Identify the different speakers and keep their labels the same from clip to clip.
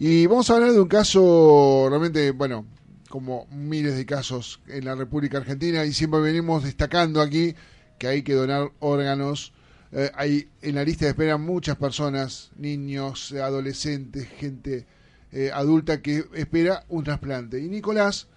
Speaker 1: Y vamos a hablar de un caso realmente, bueno, como miles de casos en la República Argentina y siempre venimos destacando aquí que hay que donar órganos. Eh, hay en la lista de espera muchas personas, niños, adolescentes, gente eh, adulta que espera un trasplante. Y Nicolás,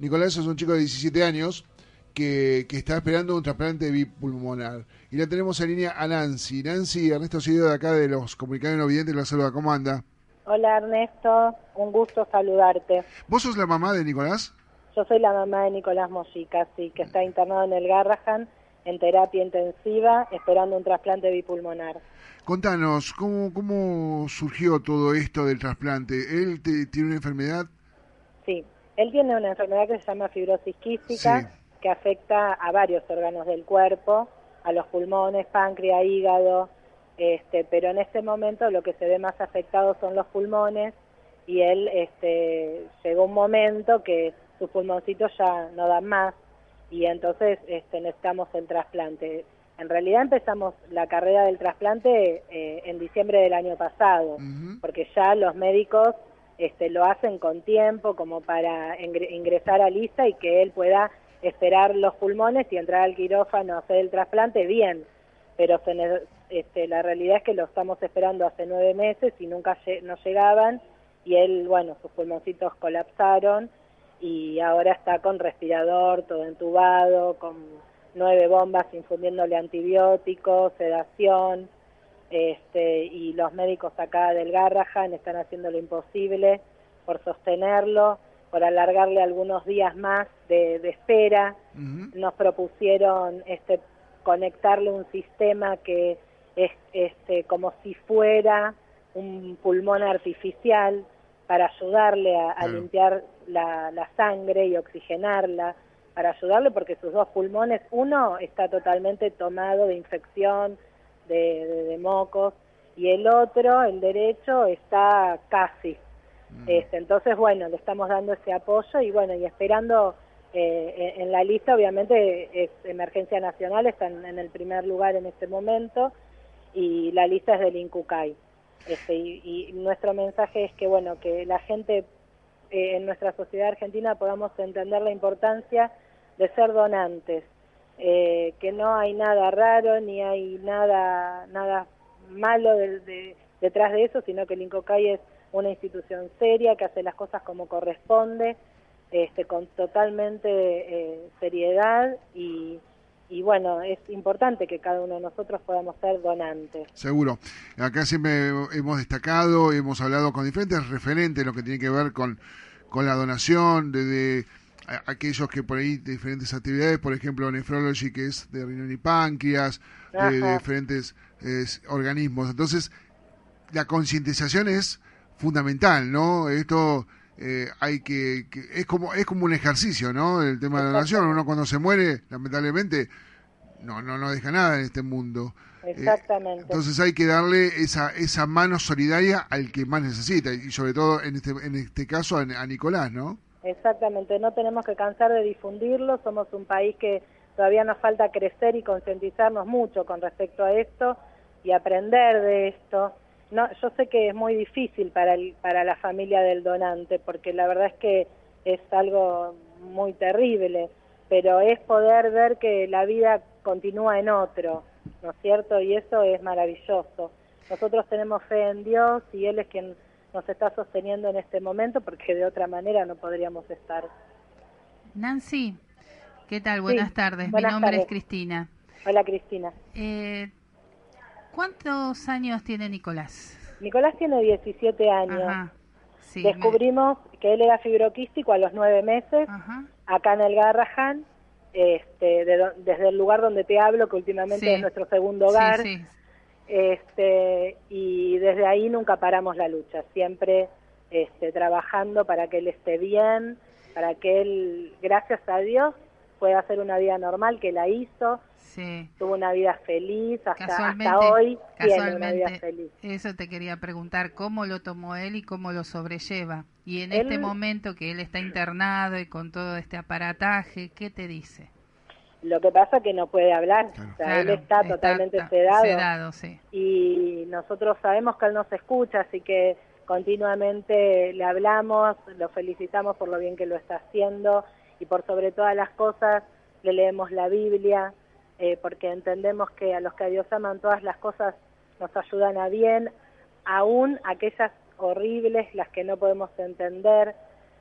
Speaker 1: Nicolás es un chico de 17 años que, que está esperando un trasplante bipulmonar. Y la tenemos en línea a Nancy. Nancy, Ernesto Sido de acá de los Comunicados No Videntes, la saluda. ¿Cómo anda?
Speaker 2: Hola Ernesto, un gusto saludarte.
Speaker 1: ¿Vos sos la mamá de Nicolás?
Speaker 2: Yo soy la mamá de Nicolás Mojica, sí, que está internado en el Garrahan en terapia intensiva esperando un trasplante bipulmonar.
Speaker 1: Contanos, ¿cómo, cómo surgió todo esto del trasplante? ¿Él tiene una enfermedad?
Speaker 2: Sí, él tiene una enfermedad que se llama fibrosis quística, que afecta a varios órganos del cuerpo, a los pulmones, páncreas, hígado, este, pero en este momento lo que se ve más afectado son los pulmones y él este, llegó un momento que sus pulmoncitos ya no dan más y entonces este, necesitamos el trasplante. En realidad empezamos la carrera del trasplante eh, en diciembre del año pasado, porque ya los médicos este, lo hacen con tiempo como para ingresar a lista y que él pueda esperar los pulmones y entrar al quirófano hacer el trasplante bien, pero se, este, la realidad es que lo estamos esperando hace nueve meses y nunca no llegaban y él, bueno, sus pulmoncitos colapsaron y ahora está con respirador, todo entubado, con nueve bombas infundiéndole antibióticos, sedación, este, y los médicos acá del Garrahan están haciendo lo imposible por sostenerlo, por alargarle algunos días más de, espera. Nos propusieron este, conectarle un sistema que es este, como si fuera un pulmón artificial para ayudarle a, limpiar la, sangre y oxigenarla, para ayudarle porque sus dos pulmones, uno está totalmente tomado de infección, de, mocos, y el otro, el derecho, está casi. Mm. Este, entonces, bueno, le estamos dando ese apoyo y bueno, y esperando eh, en la lista, obviamente, es emergencia nacional, están en el primer lugar en este momento, y la lista es del INCUCAI. Este, y, nuestro mensaje es que, bueno, que la gente eh, en nuestra sociedad argentina podamos entender la importancia de ser donantes, eh, que no hay nada raro ni hay nada nada malo detrás de eso, sino que el INCUCAI es una institución seria que hace las cosas como corresponde, este, con totalmente eh, seriedad y, y bueno, es importante que cada uno de nosotros podamos ser donantes.
Speaker 1: Seguro. Acá siempre hemos destacado, hemos hablado con diferentes referentes, lo que tiene que ver con, con la donación, desde aquellos que por ahí de diferentes actividades, por ejemplo, Nephrology, que es de riñón y páncreas, de, diferentes organismos. Entonces, la concientización es fundamental, ¿no? Esto eh, hay que, es como es como un ejercicio, ¿no? El tema de la donación, uno cuando se muere, lamentablemente, no no no deja nada en este mundo.
Speaker 2: Eh, Exactamente.
Speaker 1: entonces hay que darle esa esa mano solidaria al que más necesita y sobre todo en este en este caso a, Nicolás, ¿no?
Speaker 2: Exactamente, no tenemos que cansar de difundirlo, somos un país que todavía nos falta crecer y concientizarnos mucho con respecto a esto y aprender de esto no, yo sé que es muy difícil para, el, para la familia del donante, porque la verdad es que es algo muy terrible, pero es poder ver que la vida continúa en otro, ¿no es cierto? Y eso es maravilloso. Nosotros tenemos fe en Dios y Él es quien nos está sosteniendo en este momento, porque de otra manera no podríamos estar.
Speaker 3: Nancy, ¿qué tal? Buenas tardes. Mi nombre es Cristina.
Speaker 2: Hola, Cristina.
Speaker 3: Eh, ¿Cuántos años tiene Nicolás?
Speaker 2: Nicolás tiene 17 años. Descubrimos que él era fibroquístico a los nueve meses, acá en el Garrahan, este, desde el lugar donde te hablo, que últimamente es nuestro segundo hogar. este, y desde ahí nunca paramos la lucha, siempre este, trabajando para que él esté bien, para que él, gracias a Dios, pueda hacer una vida normal, que la hizo, Tuvo una vida feliz, hasta, hasta hoy tiene una vida feliz.
Speaker 3: Eso te quería preguntar, ¿cómo lo tomó él y cómo lo sobrelleva? Y en este momento que él está internado y con todo este aparataje, ¿qué te dice?
Speaker 2: Lo que pasa es que no puede hablar, él está, totalmente sedado,
Speaker 3: sedado sí.
Speaker 2: y nosotros sabemos que él nos escucha, así que continuamente le hablamos, lo felicitamos por lo bien que lo está haciendo y por sobre todas las cosas le leemos la Biblia, eh, porque entendemos que a los que a Dios aman todas las cosas nos ayudan a bien, aún aquellas horribles, las que no podemos entender.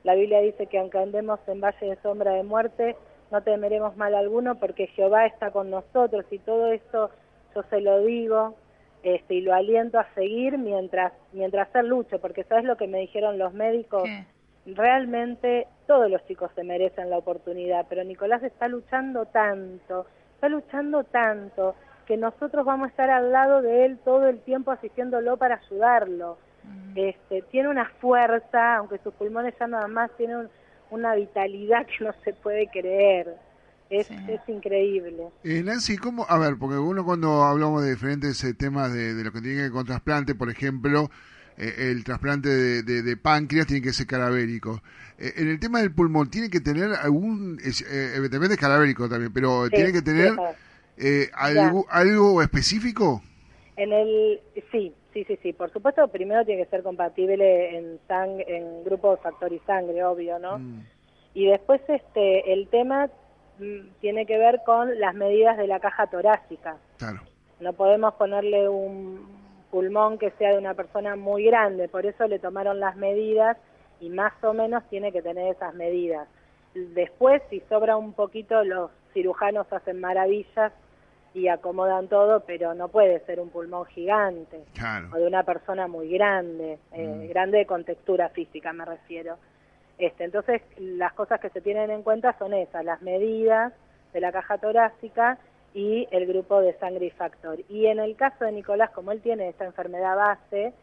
Speaker 2: La Biblia dice que aunque andemos en valle de sombra de muerte, no temeremos mal alguno porque Jehová está con nosotros y todo esto yo se lo digo este, y lo aliento a seguir mientras mientras él luche, porque sabes lo que me dijeron los médicos, realmente todos los chicos se merecen la oportunidad, pero Nicolás está luchando tanto, está luchando tanto que nosotros vamos a estar al lado de él todo el tiempo asistiéndolo para ayudarlo. Mm. Este, tiene una fuerza, aunque sus pulmones ya nada más tienen una vitalidad que no se puede creer. Es, es increíble.
Speaker 1: Eh, Nancy, ¿cómo? A ver, porque uno cuando hablamos de diferentes eh, temas de, lo que tiene que ver con trasplante, por ejemplo, eh, el trasplante de, páncreas tiene que ser cadavérico. en el tema del pulmón, ¿tiene que tener algún, evidentemente es cadavérico también, pero tiene que tener algo, algo específico?
Speaker 2: En el, sí, Sí, sí, sí. Por supuesto, primero tiene que ser compatible en sang en grupo de factor y sangre, obvio, ¿no? Mm. Y después este el tema mm, tiene que ver con las medidas de la caja torácica.
Speaker 1: Claro.
Speaker 2: No podemos ponerle un pulmón que sea de una persona muy grande, por eso le tomaron las medidas y más o menos tiene que tener esas medidas. Después, si sobra un poquito, los cirujanos hacen maravillas y acomodan todo, pero no puede ser un pulmón gigante o de una persona muy grande, eh, mm. grande con textura física me refiero. Este, entonces, las cosas que se tienen en cuenta son esas, las medidas de la caja torácica y el grupo de sangre y factor. Y en el caso de Nicolás, como él tiene esta enfermedad base,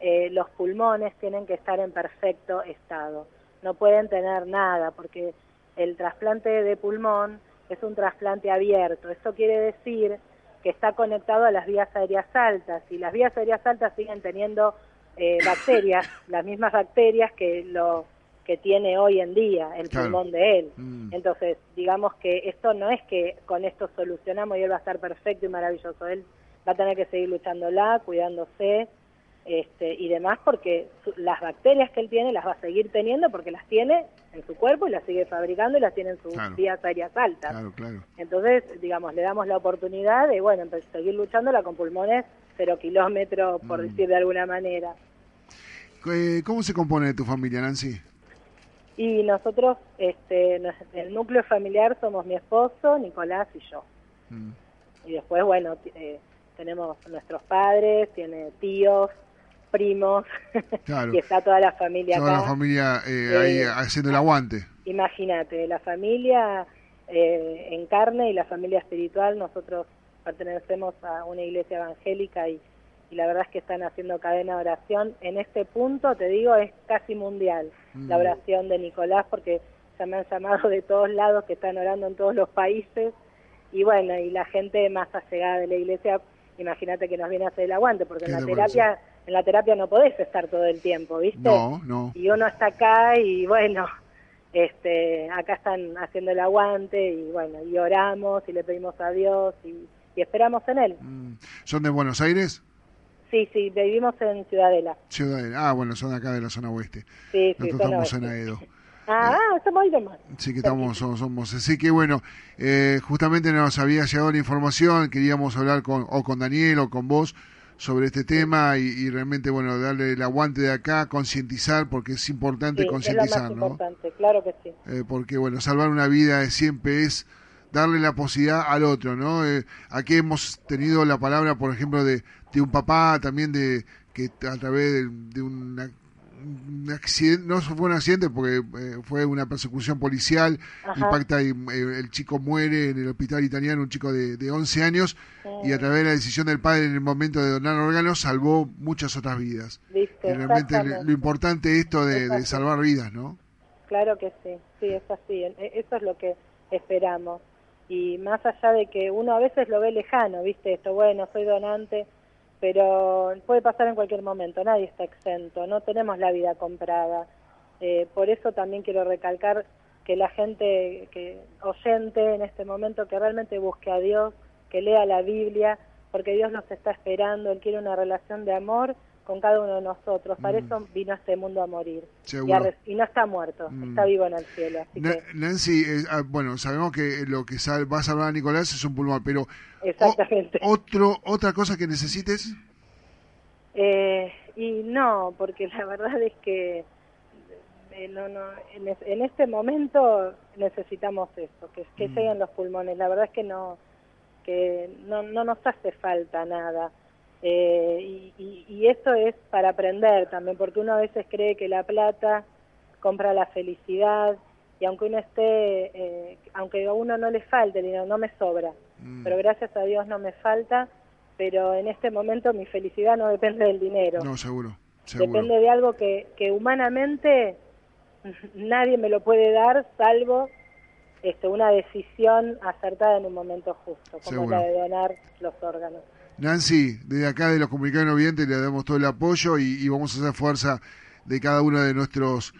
Speaker 2: eh, los pulmones tienen que estar en perfecto estado. No pueden tener nada, porque el trasplante de pulmón es un trasplante abierto. Eso quiere decir que está conectado a las vías aéreas altas y las vías aéreas altas siguen teniendo eh, bacterias, las mismas bacterias que lo que tiene hoy en día el pulmón de él. Mm. Entonces, digamos que esto no es que con esto solucionamos y él va a estar perfecto y maravilloso. Él va a tener que seguir luchándola, cuidándose, este, y demás porque las bacterias que él tiene las va a seguir teniendo porque las tiene en su cuerpo y las sigue fabricando y las tiene en sus vías aéreas altas. Entonces, digamos, le damos la oportunidad de, bueno, seguir luchándola con pulmones cero kilómetros, por mm. decir de alguna manera.
Speaker 1: Eh, ¿Cómo se compone tu familia, Nancy?
Speaker 2: Y nosotros, este, el núcleo familiar somos mi esposo, Nicolás y yo. Mm. Y después, bueno, eh, tenemos nuestros padres, tiene tíos, primos, y está toda la familia
Speaker 1: toda la familia eh, ahí eh, haciendo el aguante.
Speaker 2: Imagínate, la familia eh, en carne y la familia espiritual, nosotros pertenecemos a una iglesia evangélica y, la verdad es que están haciendo cadena de oración. En este punto, te digo, es casi mundial la mm. oración de Nicolás porque ya me han llamado de todos lados que están orando en todos los países y bueno, y la gente más allegada de la iglesia, imagínate que nos viene a hacer el aguante, porque en la terapia en la terapia no podés estar todo el tiempo, ¿viste?
Speaker 1: No, no.
Speaker 2: Y uno está acá y bueno, este, acá están haciendo el aguante y bueno, y oramos y le pedimos a Dios y, esperamos en Él. Mm.
Speaker 1: ¿Son de Buenos Aires?
Speaker 2: Sí, sí, vivimos en Ciudadela.
Speaker 1: Ciudadela, ah, bueno, son acá de la zona oeste.
Speaker 2: Sí, sí,
Speaker 1: Nosotros estamos en Aedo.
Speaker 2: Ah, eh, somos ahí más.
Speaker 1: Sí, que estamos, somos, Así que bueno, eh, justamente nos había llegado la información, queríamos hablar con, o con Daniel o con vos sobre este tema y, realmente, bueno, darle el aguante de acá, concientizar, porque es importante concientizar,
Speaker 2: ¿no? importante, claro que sí.
Speaker 1: Eh, porque, bueno, salvar una vida siempre es darle la posibilidad al otro, ¿no? Eh, aquí hemos tenido la palabra, por ejemplo, de, de un papá también de que a través de, de una un accidente, no fue un accidente porque eh, fue una persecución policial, impacta y eh, el chico muere en el hospital italiano, un chico de, de 11 años, y a través de la decisión del padre en el momento de donar órganos salvó muchas otras vidas. y realmente lo, importante es esto de, salvar vidas, ¿no?
Speaker 2: Claro que sí, sí, es así, e, eso es lo que esperamos. Y más allá de que uno a veces lo ve lejano, ¿viste? Esto, bueno, soy donante, pero puede pasar en cualquier momento, nadie está exento, no tenemos la vida comprada. Eh, por eso también quiero recalcar que la gente que oyente en este momento que realmente busque a Dios, que lea la Biblia, porque Dios nos está esperando, Él quiere una relación de amor con cada uno de nosotros. Para mm. eso vino a este mundo a morir. Y, no está muerto, mm. está vivo en el cielo.
Speaker 1: Nancy, eh, ah, bueno, sabemos que lo que va a salvar a Nicolás es un pulmón, pero
Speaker 2: Exactamente.
Speaker 1: otro, ¿otra cosa que necesites?
Speaker 2: Eh, y no, porque la verdad es que eh, no, no, en, este momento necesitamos eso, que, que mm. los pulmones. La verdad es que no, que no, no nos hace falta nada. Eh, y, y, eso es para aprender también, porque uno a veces cree que la plata compra la felicidad y aunque uno esté, eh, aunque a uno no le falte dinero, no me sobra, mm. pero gracias a Dios no me falta, pero en este momento mi felicidad no depende del dinero.
Speaker 1: No, seguro.
Speaker 2: Depende de algo que, que humanamente nadie me lo puede dar salvo este, una decisión acertada en un momento justo, como la de donar los órganos.
Speaker 1: Nancy, desde acá de los comunicados no le damos todo el apoyo y, vamos a hacer fuerza de cada uno de nuestros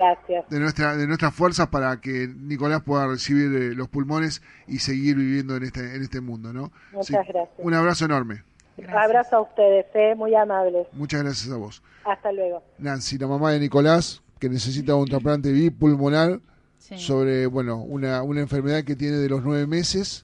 Speaker 1: de nuestra de nuestras fuerzas para que Nicolás pueda recibir eh, los pulmones y seguir viviendo en este en este mundo, ¿no?
Speaker 2: Muchas gracias.
Speaker 1: Un abrazo enorme.
Speaker 2: Un Abrazo a ustedes, eh, muy amables.
Speaker 1: Muchas gracias a vos.
Speaker 2: Hasta luego.
Speaker 1: Nancy, la mamá de Nicolás, que necesita un trasplante bipulmonar sobre, bueno, una, una enfermedad que tiene de los nueve meses